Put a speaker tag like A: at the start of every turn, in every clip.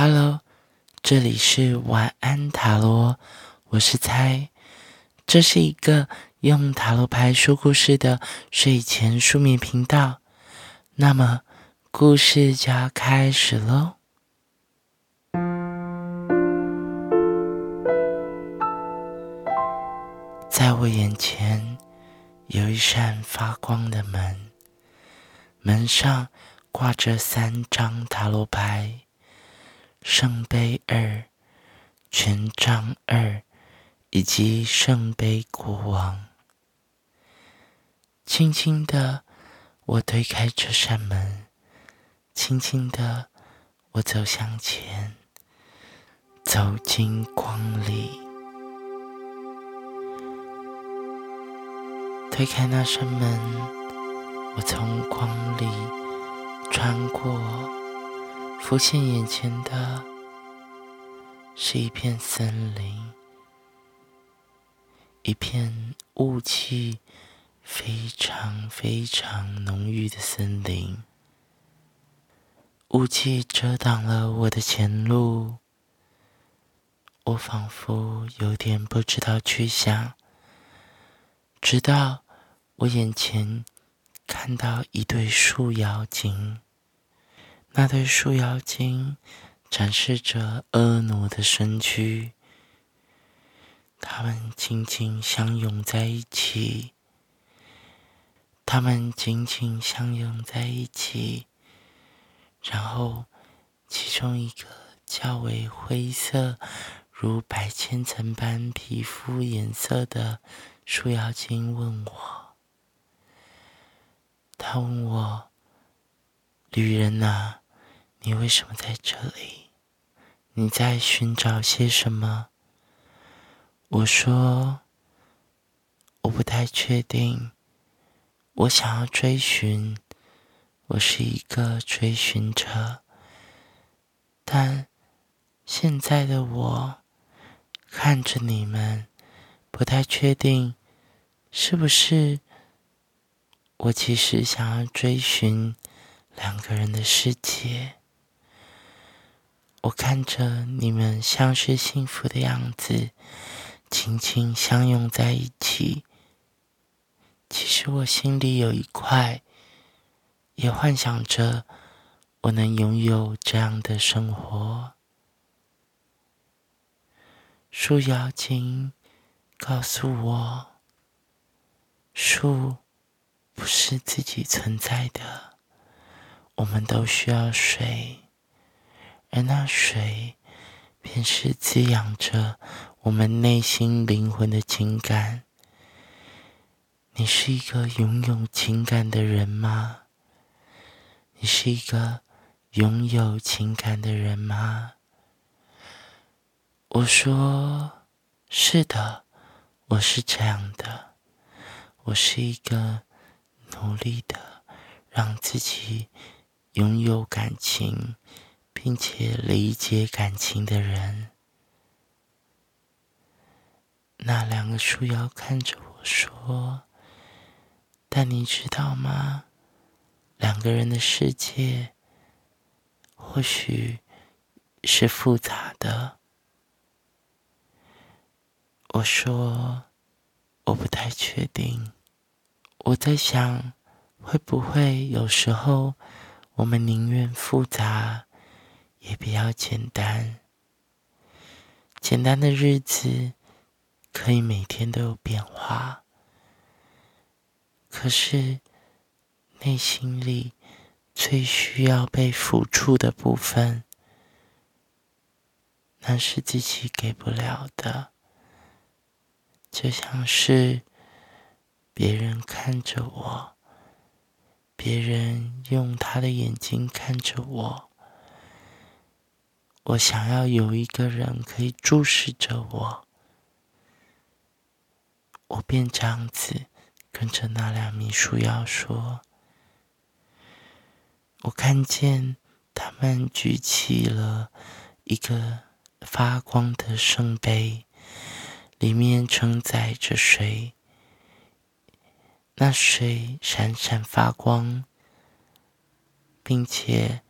A: Hello，这里是晚安塔罗，我是猜，这是一个用塔罗牌说故事的睡前书眠频道。那么，故事就要开始喽。在我眼前有一扇发光的门，门上挂着三张塔罗牌。圣杯二、权杖二以及圣杯国王。轻轻的，我推开这扇门，轻轻的，我走向前，走进光里。推开那扇门，我从光里穿过。浮现眼前的是一片森林，一片雾气非常非常浓郁的森林。雾气遮挡了我的前路，我仿佛有点不知道去向，直到我眼前看到一对树妖精。那对树妖精展示着婀娜的身躯，他们紧紧相拥在一起，他们紧紧相拥在一起。然后，其中一个较为灰色，如白千层般皮肤颜色的树妖精问我：“他问我，旅人呐？”你为什么在这里？你在寻找些什么？我说，我不太确定。我想要追寻，我是一个追寻者。但现在的我看着你们，不太确定是不是我其实想要追寻两个人的世界。我看着你们像是幸福的样子，紧紧相拥在一起。其实我心里有一块，也幻想着我能拥有这样的生活。树妖精告诉我，树不是自己存在的，我们都需要水。而那水，便是滋养着我们内心灵魂的情感。你是一个拥有情感的人吗？你是一个拥有情感的人吗？我说是的，我是这样的。我是一个努力的让自己拥有感情。并且理解感情的人，那两个树妖看着我说：“但你知道吗？两个人的世界或许是复杂的。”我说：“我不太确定。我在想，会不会有时候我们宁愿复杂。”也比较简单，简单的日子可以每天都有变化。可是内心里最需要被抚触的部分，那是自己给不了的。就像是别人看着我，别人用他的眼睛看着我。我想要有一个人可以注视着我，我便这样子跟着那两名树妖说：“我看见他们举起了一个发光的圣杯，里面承载着水，那水闪闪发光，并且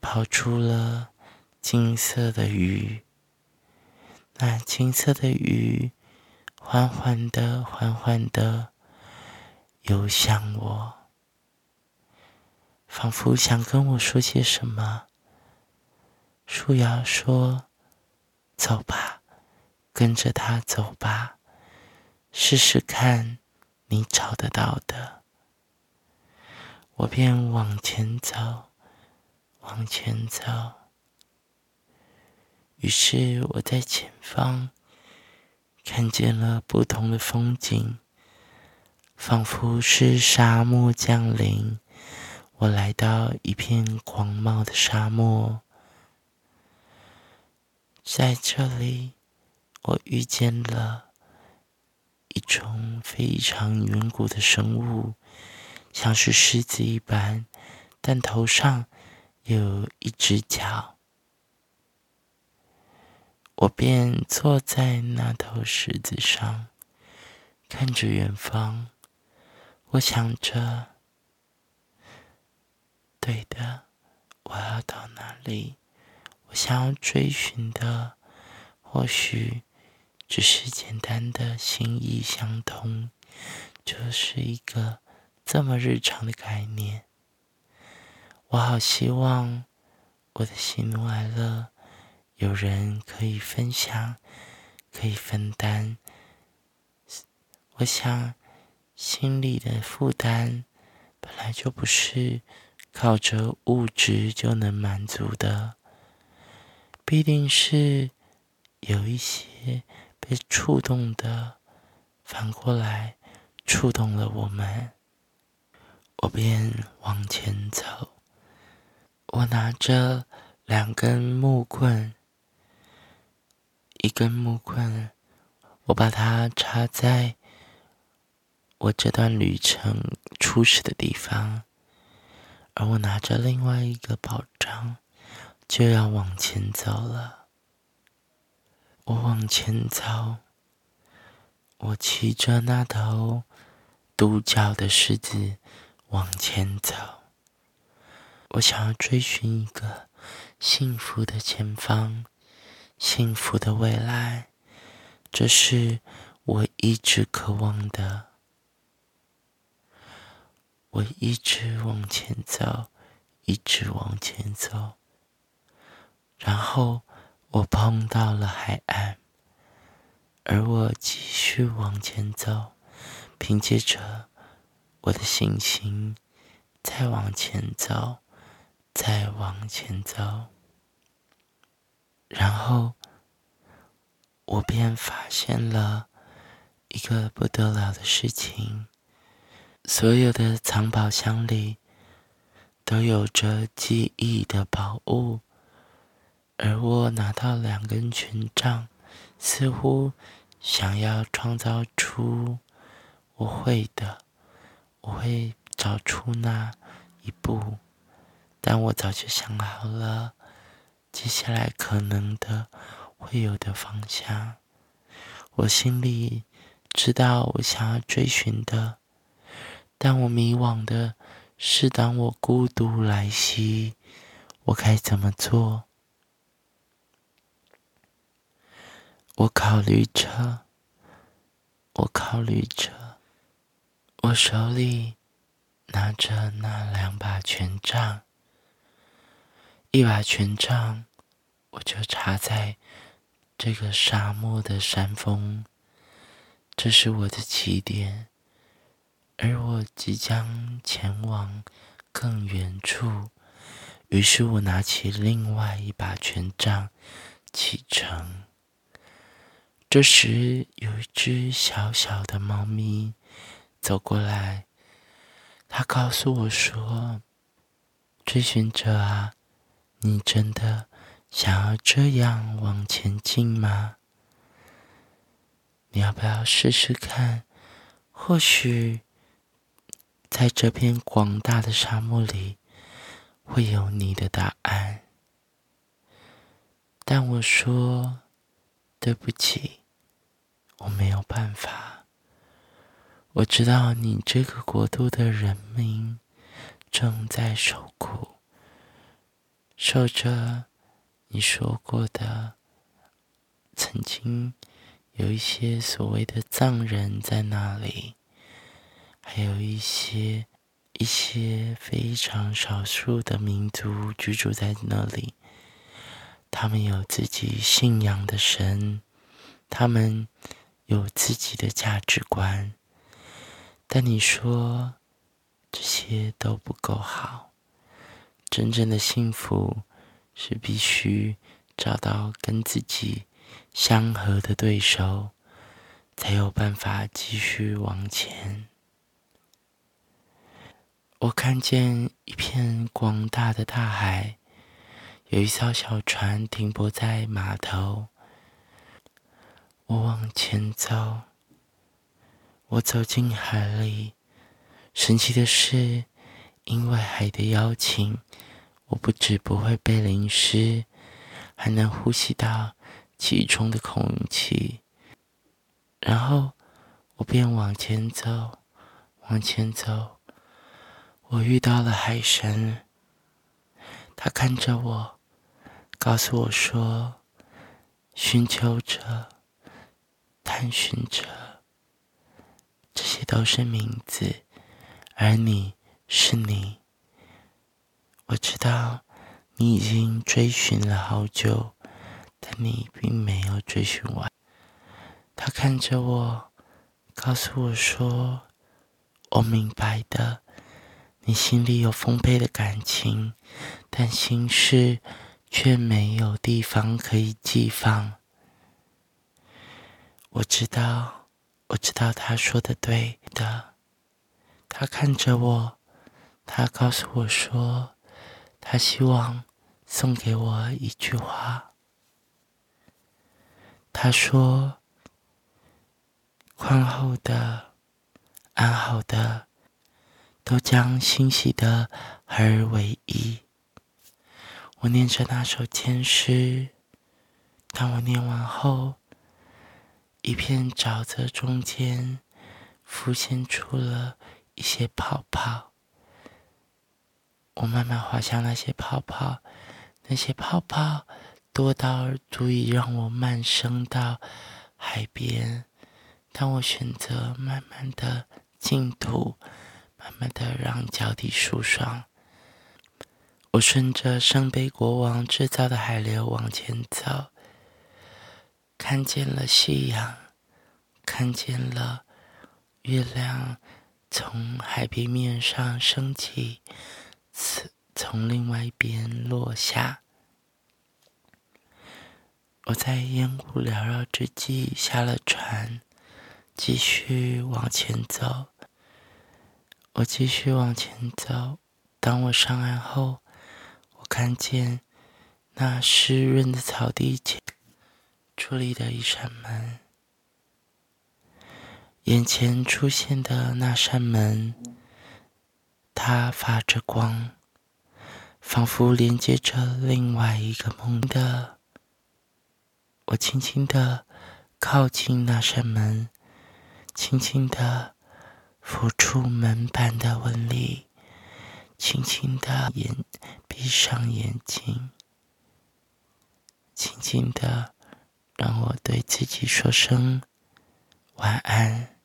A: 跑出了。”金色的鱼。那金色的鱼缓缓的、缓缓的游向我，仿佛想跟我说些什么。树妖说：“走吧，跟着他走吧，试试看，你找得到的。”我便往前走，往前走。于是我在前方看见了不同的风景，仿佛是沙漠降临。我来到一片广袤的沙漠，在这里，我遇见了一种非常远古的生物。像是狮子一般，但头上有一只脚。我便坐在那头石子上，看着远方。我想着，对的，我要到哪里？我想要追寻的，或许只是简单的心意相通，就是一个。这么日常的概念，我好希望我的喜怒哀乐有人可以分享，可以分担。我想心里的负担本来就不是靠着物质就能满足的，必定是有一些被触动的，反过来触动了我们。我便往前走，我拿着两根木棍，一根木棍，我把它插在我这段旅程初始的地方，而我拿着另外一个宝杖，就要往前走了。我往前走，我骑着那头独角的狮子。往前走，我想要追寻一个幸福的前方，幸福的未来，这是我一直渴望的。我一直往前走，一直往前走，然后我碰到了海岸，而我继续往前走，凭借着。我的信心再往前走，再往前走，然后我便发现了一个不得了的事情：所有的藏宝箱里都有着记忆的宝物，而我拿到两根权杖，似乎想要创造出我会的。我会找出那一步，但我早就想好了接下来可能的会有的方向。我心里知道我想要追寻的，但我迷惘的是，当我孤独来袭，我该怎么做？我考虑着，我考虑着。我手里拿着那两把权杖，一把权杖我就插在这个沙漠的山峰，这是我的起点，而我即将前往更远处。于是我拿起另外一把权杖，启程。这时，有一只小小的猫咪。走过来，它告诉我说：“追寻者啊，你真的想要这样往前进吗？你要不要试试看？或许在这片广大的沙漠里，会有你的答案。”但我说：“对不起，我没有办法。”我知道你这个国度的人民正在受苦，受着你说过的，曾经有一些所谓的藏人在那里，还有一些一些非常少数的民族居住在那里。他们有自己信仰的神，他们有自己的价值观，但你说这些都不够好。真正的幸福是必须找到跟自己相合的对手，才有办法继续往前。我看见一片广大的大海。有一艘小船停泊在码头，我往前走，我走进海里。神奇的是，因为海的邀请，我不止不会被淋湿，还能呼吸到其中的空气。然后我便往前走，往前走，我遇到了海神，他看着我。告诉我说：“寻求者，探寻者，这些都是名字，而你是你。我知道你已经追寻了好久，但你并没有追寻完。”他看着我，告诉我说：“我明白的，你心里有丰沛的感情，但心事。”却没有地方可以寄放。我知道，我知道他说的对的。他看着我，他告诉我说，他希望送给我一句话。他说：“宽厚的、安好的，都将欣喜的合而为一。”我念着那首千诗，当我念完后，一片沼泽中间浮现出了一些泡泡。我慢慢滑向那些泡泡，那些泡泡多到足以让我慢升到海边。当我选择慢慢的净土，慢慢的让脚底舒爽。我顺着圣杯国王制造的海流往前走，看见了夕阳，看见了月亮从海平面上升起，从从另外一边落下。我在烟雾缭绕之际下了船，继续往前走。我继续往前走，当我上岸后。我看见那湿润的草地前矗立的一扇门，眼前出现的那扇门，它发着光，仿佛连接着另外一个梦的。我轻轻的靠近那扇门，轻轻的抚触门板的纹理。轻轻的眼，闭上眼睛，轻轻的让我对自己说声晚安。